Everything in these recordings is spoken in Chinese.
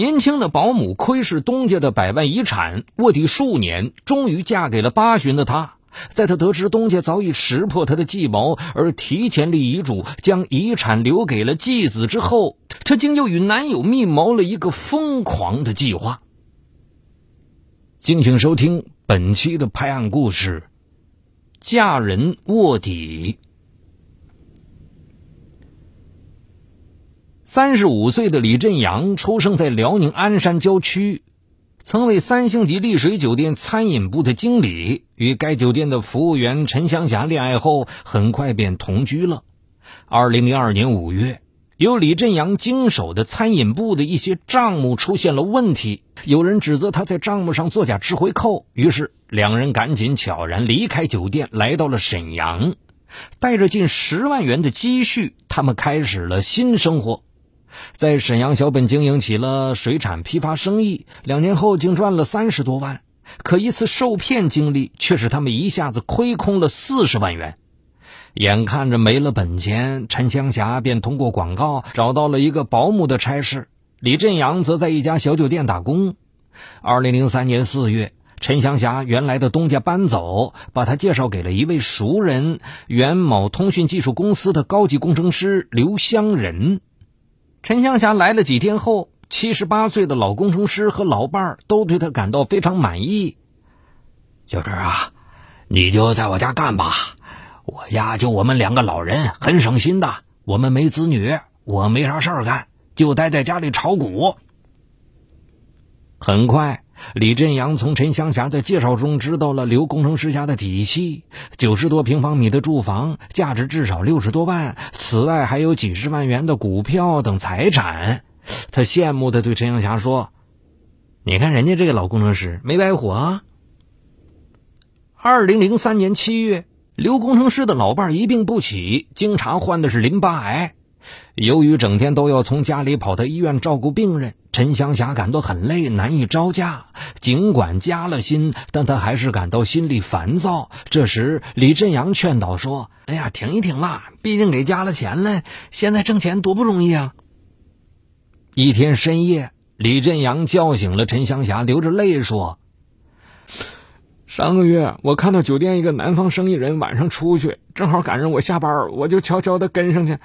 年轻的保姆窥视东家的百万遗产，卧底数年，终于嫁给了八旬的他。在他得知东家早已识破他的计谋，而提前立遗嘱将遗产留给了继子之后，他竟又与男友密谋了一个疯狂的计划。敬请收听本期的拍案故事：嫁人卧底。三十五岁的李振阳出生在辽宁鞍山郊区。曾为三星级丽水酒店餐饮部的经理，与该酒店的服务员陈香霞恋爱后，很快便同居了。二零零二年五月，由李振阳经手的餐饮部的一些账目出现了问题，有人指责他在账目上作假吃回扣，于是两人赶紧悄然离开酒店，来到了沈阳，带着近十万元的积蓄，他们开始了新生活。在沈阳小本经营起了水产批发生意，两年后竟赚了三十多万。可一次受骗经历却使他们一下子亏空了四十万元。眼看着没了本钱，陈香霞便通过广告找到了一个保姆的差事，李振阳则在一家小酒店打工。二零零三年四月，陈香霞原来的东家搬走，把她介绍给了一位熟人——原某通讯技术公司的高级工程师刘香仁。陈香霞来了几天后，七十八岁的老工程师和老伴儿都对她感到非常满意。小陈啊，你就在我家干吧，我家就我们两个老人，很省心的。我们没子女，我没啥事儿干，就待在家里炒股。很快。李振阳从陈香霞的介绍中知道了刘工程师家的底细：九十多平方米的住房，价值至少六十多万，此外还有几十万元的股票等财产。他羡慕地对陈香霞说：“你看人家这个老工程师没白活啊。”二零零三年七月，刘工程师的老伴一病不起，经常患的是淋巴癌。由于整天都要从家里跑到医院照顾病人，陈香霞感到很累，难以招架。尽管加了薪，但她还是感到心里烦躁。这时，李振阳劝导说：“哎呀，停一停吧，毕竟给加了钱了，现在挣钱多不容易啊。”一天深夜，李振阳叫醒了陈香霞，流着泪说：“上个月我看到酒店一个南方生意人晚上出去，正好赶上我下班，我就悄悄地跟上去。”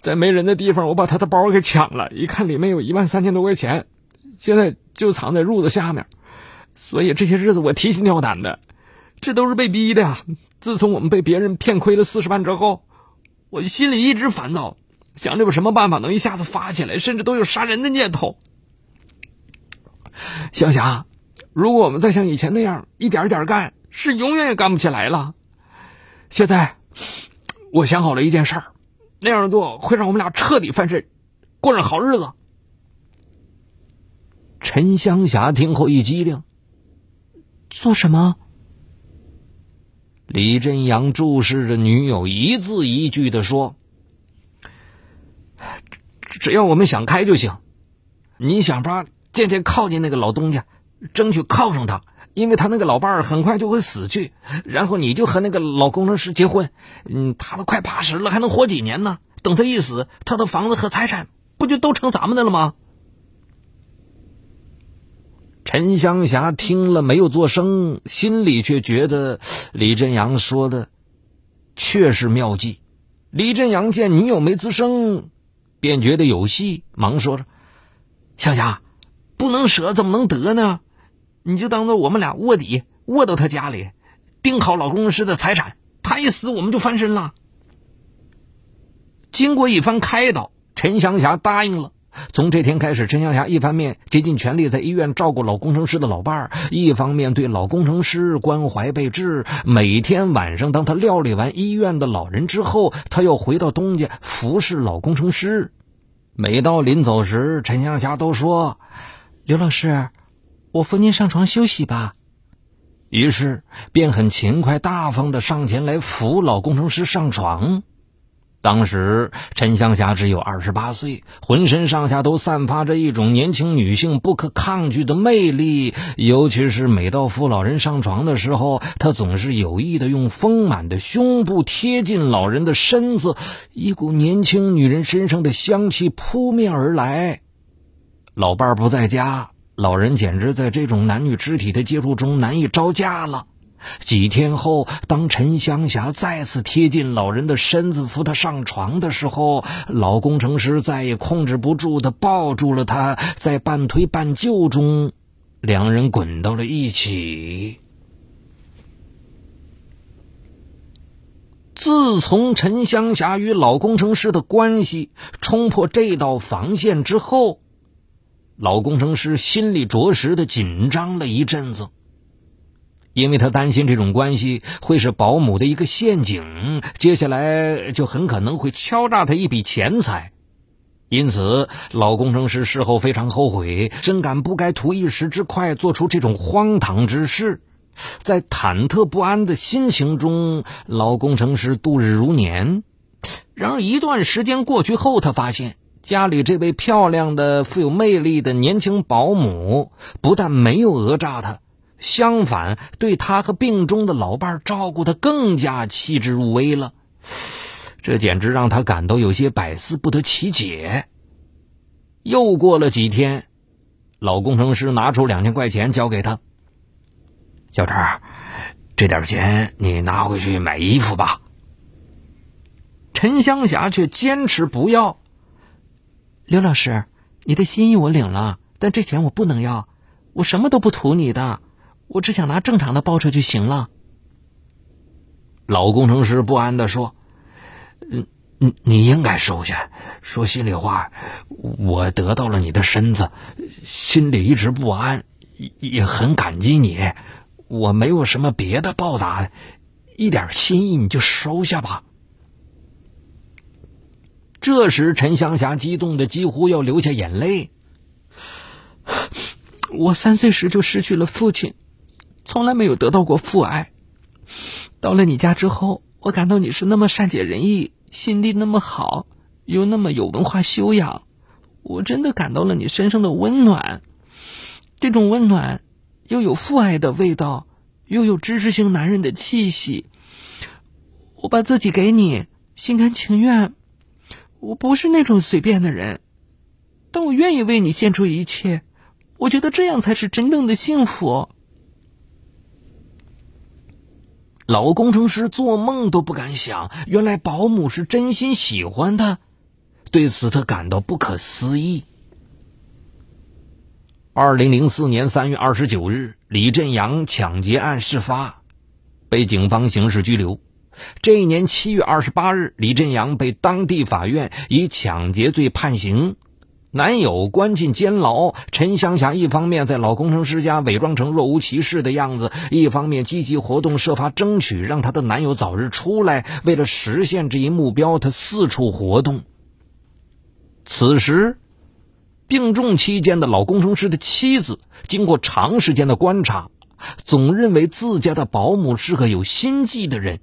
在没人的地方，我把他的包给抢了，一看里面有一万三千多块钱，现在就藏在褥子下面，所以这些日子我提心吊胆的，这都是被逼的呀。自从我们被别人骗亏了四十万之后，我心里一直烦躁，想着有什么办法能一下子发起来，甚至都有杀人的念头。香霞，如果我们再像以前那样一点点干，是永远也干不起来了。现在，我想好了一件事儿。那样做会让我们俩彻底翻身，过上好日子。陈香霞听后一激灵，做什么？李振阳注视着女友，一字一句的说：“只要我们想开就行，你想法渐渐靠近那个老东家，争取靠上他。”因为他那个老伴儿很快就会死去，然后你就和那个老工程师结婚，嗯，他都快八十了，还能活几年呢？等他一死，他的房子和财产不就都成咱们的了吗？陈香霞听了没有作声，心里却觉得李振阳说的确是妙计。李振阳见女友没吱声，便觉得有戏，忙说着：“香霞，不能舍怎么能得呢？”你就当做我们俩卧底，卧到他家里，盯好老工程师的财产。他一死，我们就翻身了。经过一番开导，陈香霞答应了。从这天开始，陈香霞一方面竭尽全力在医院照顾老工程师的老伴儿，一方面对老工程师关怀备至。每天晚上，当他料理完医院的老人之后，他又回到东家服侍老工程师。每到临走时，陈香霞都说：“刘老师。”我扶您上床休息吧，于是便很勤快大方的上前来扶老工程师上床。当时陈香霞只有二十八岁，浑身上下都散发着一种年轻女性不可抗拒的魅力。尤其是每到扶老人上床的时候，她总是有意的用丰满的胸部贴近老人的身子，一股年轻女人身上的香气扑面而来。老伴儿不在家，老人简直在这种男女肢体的接触中难以招架了。几天后，当陈香霞再次贴近老人的身子扶他上床的时候，老工程师再也控制不住的抱住了她，在半推半就中，两人滚到了一起。自从陈香霞与老工程师的关系冲破这道防线之后，老工程师心里着实的紧张了一阵子。因为他担心这种关系会是保姆的一个陷阱，接下来就很可能会敲诈他一笔钱财，因此老工程师事后非常后悔，深感不该图一时之快做出这种荒唐之事。在忐忑不安的心情中，老工程师度日如年。然而一段时间过去后，他发现家里这位漂亮的、富有魅力的年轻保姆不但没有讹诈他。相反，对他和病中的老伴照顾的更加细致入微了，这简直让他感到有些百思不得其解。又过了几天，老工程师拿出两千块钱交给他：“小陈，这点钱你拿回去买衣服吧。”陈香霞却坚持不要。刘老师，你的心意我领了，但这钱我不能要，我什么都不图你的。我只想拿正常的报酬就行了。老工程师不安的说：“嗯，你你应该收下。说心里话，我得到了你的身子，心里一直不安，也很感激你。我没有什么别的报答，一点心意你就收下吧。”这时，陈香霞激动的几乎要流下眼泪。我三岁时就失去了父亲。从来没有得到过父爱，到了你家之后，我感到你是那么善解人意，心地那么好，又那么有文化修养，我真的感到了你身上的温暖。这种温暖，又有父爱的味道，又有知识型男人的气息。我把自己给你，心甘情愿。我不是那种随便的人，但我愿意为你献出一切。我觉得这样才是真正的幸福。老工程师做梦都不敢想，原来保姆是真心喜欢他，对此他感到不可思议。二零零四年三月二十九日，李振阳抢劫案事发，被警方刑事拘留。这一年七月二十八日，李振阳被当地法院以抢劫罪判刑。男友关进监牢，陈香霞一方面在老工程师家伪装成若无其事的样子，一方面积极活动，设法争取让她的男友早日出来。为了实现这一目标，她四处活动。此时，病重期间的老工程师的妻子经过长时间的观察，总认为自家的保姆是个有心计的人，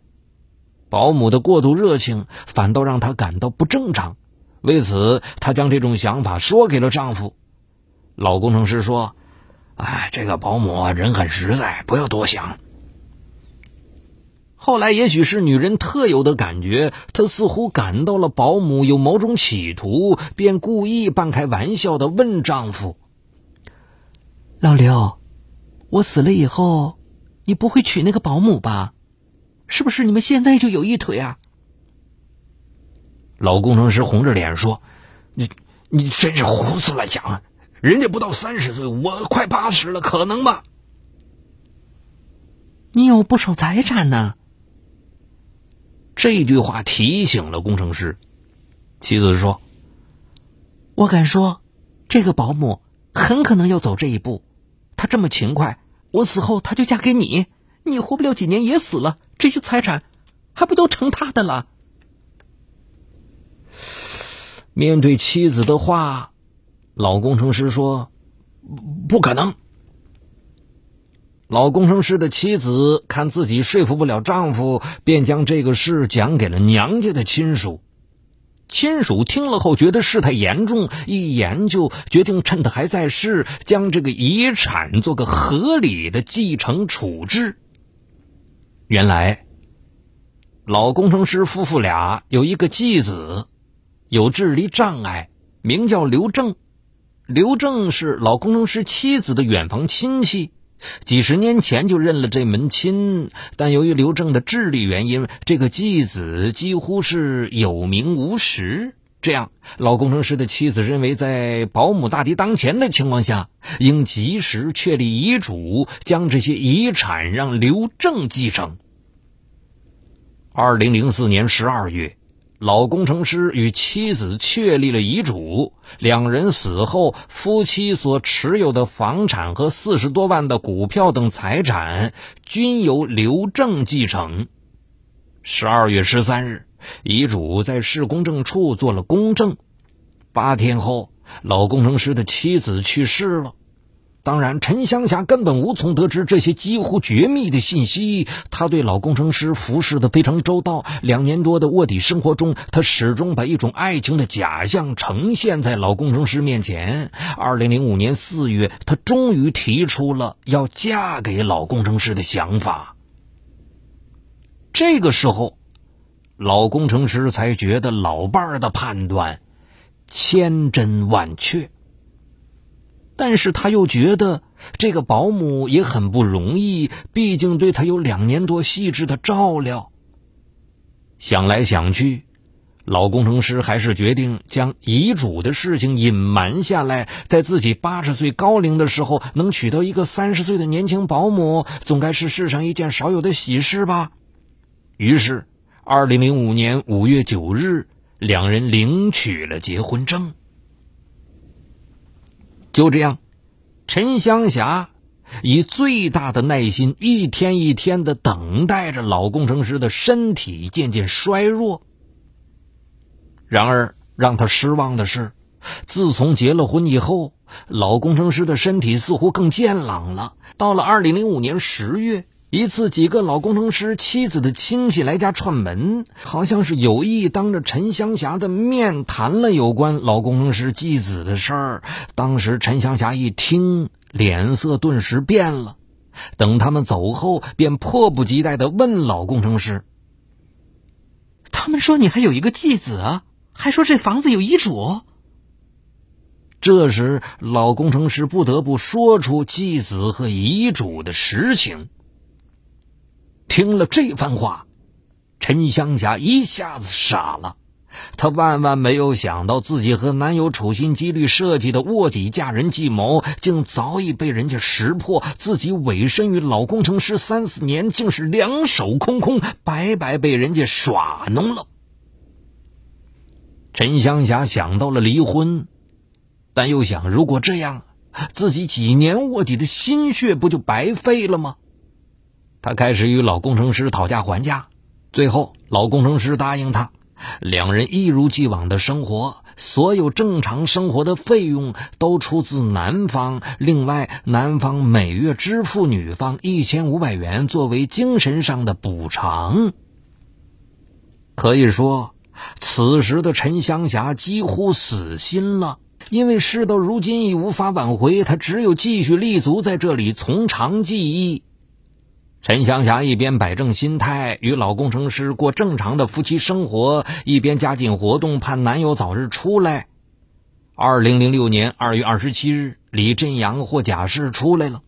保姆的过度热情反倒让她感到不正常。为此，她将这种想法说给了丈夫。老工程师说：“哎，这个保姆人很实在，不要多想。”后来，也许是女人特有的感觉，她似乎感到了保姆有某种企图，便故意半开玩笑的问丈夫：“老刘，我死了以后，你不会娶那个保姆吧？是不是你们现在就有一腿啊？”老工程师红着脸说：“你你真是胡思乱想！人家不到三十岁，我快八十了，可能吗？你有不少财产呢。”这句话提醒了工程师。妻子说：“我敢说，这个保姆很可能要走这一步。她这么勤快，我死后她就嫁给你，你活不了几年也死了，这些财产还不都成他的了？”面对妻子的话，老工程师说：“不可能。”老工程师的妻子看自己说服不了丈夫，便将这个事讲给了娘家的亲属。亲属听了后觉得事态严重，一研究决定趁他还在世，将这个遗产做个合理的继承处置。原来，老工程师夫妇俩有一个继子。有智力障碍，名叫刘正。刘正是老工程师妻子的远房亲戚，几十年前就认了这门亲。但由于刘正的智力原因，这个继子几乎是有名无实。这样，老工程师的妻子认为，在保姆大敌当前的情况下，应及时确立遗嘱，将这些遗产让刘正继承。二零零四年十二月。老工程师与妻子确立了遗嘱，两人死后，夫妻所持有的房产和四十多万的股票等财产均由刘正继承。十二月十三日，遗嘱在市公证处做了公证。八天后，老工程师的妻子去世了。当然，陈香霞根本无从得知这些几乎绝密的信息。她对老工程师服侍的非常周到，两年多的卧底生活中，她始终把一种爱情的假象呈现在老工程师面前。二零零五年四月，她终于提出了要嫁给老工程师的想法。这个时候，老工程师才觉得老伴儿的判断千真万确。但是他又觉得这个保姆也很不容易，毕竟对他有两年多细致的照料。想来想去，老工程师还是决定将遗嘱的事情隐瞒下来，在自己八十岁高龄的时候，能娶到一个三十岁的年轻保姆，总该是世上一件少有的喜事吧。于是，二零零五年五月九日，两人领取了结婚证。就这样，陈香霞以最大的耐心，一天一天的等待着老工程师的身体渐渐衰弱。然而，让他失望的是，自从结了婚以后，老工程师的身体似乎更健朗了。到了二零零五年十月。一次，几个老工程师妻子的亲戚来家串门，好像是有意当着陈香霞的面谈了有关老工程师继子的事儿。当时陈香霞一听，脸色顿时变了。等他们走后，便迫不及待的问老工程师：“他们说你还有一个继子，还说这房子有遗嘱。”这时，老工程师不得不说出继子和遗嘱的实情。听了这番话，陈香霞一下子傻了。她万万没有想到，自己和男友处心积虑设计的卧底嫁人计谋，竟早已被人家识破。自己委身于老工程师三四年，竟是两手空空，白白被人家耍弄了。陈香霞想到了离婚，但又想，如果这样，自己几年卧底的心血不就白费了吗？他开始与老工程师讨价还价，最后老工程师答应他，两人一如既往的生活，所有正常生活的费用都出自男方，另外男方每月支付女方一千五百元作为精神上的补偿。可以说，此时的陈香霞几乎死心了，因为事到如今已无法挽回，她只有继续立足在这里，从长计议。陈香霞一边摆正心态，与老工程师过正常的夫妻生活，一边加紧活动，盼男友早日出来。二零零六年二月二十七日，李振阳获假释出来了。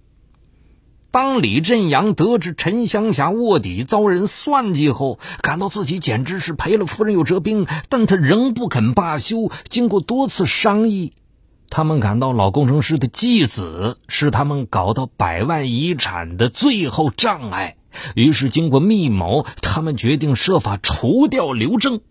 当李振阳得知陈香霞卧底遭人算计后，感到自己简直是赔了夫人又折兵，但他仍不肯罢休。经过多次商议。他们感到老工程师的继子是他们搞到百万遗产的最后障碍，于是经过密谋，他们决定设法除掉刘正。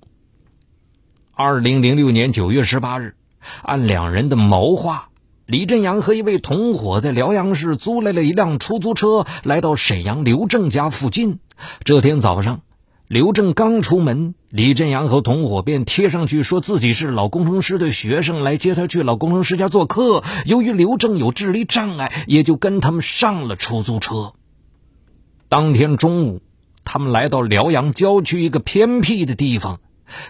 二零零六年九月十八日，按两人的谋划，李振阳和一位同伙在辽阳市租来了一辆出租车，来到沈阳刘正家附近。这天早上。刘正刚出门，李振阳和同伙便贴上去说自己是老工程师的学生，来接他去老工程师家做客。由于刘正有智力障碍，也就跟他们上了出租车。当天中午，他们来到辽阳郊区一个偏僻的地方。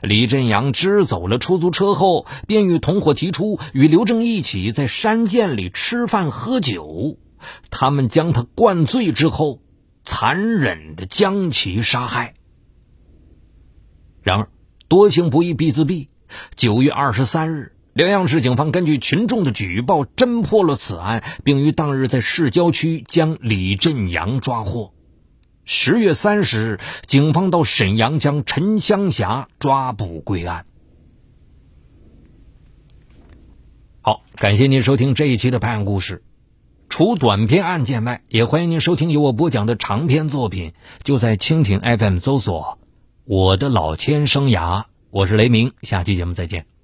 李振阳支走了出租车后，便与同伙提出与刘正一起在山涧里吃饭喝酒。他们将他灌醉之后，残忍的将其杀害。然而，多行不义必自毙。九月二十三日，辽阳市警方根据群众的举报，侦破了此案，并于当日在市郊区将李振阳抓获。十月三十日，警方到沈阳将陈香霞抓捕归案。好，感谢您收听这一期的《拍案故事》。除短篇案件外，也欢迎您收听由我播讲的长篇作品。就在蜻蜓 FM 搜索“我的老千生涯”，我是雷鸣。下期节目再见。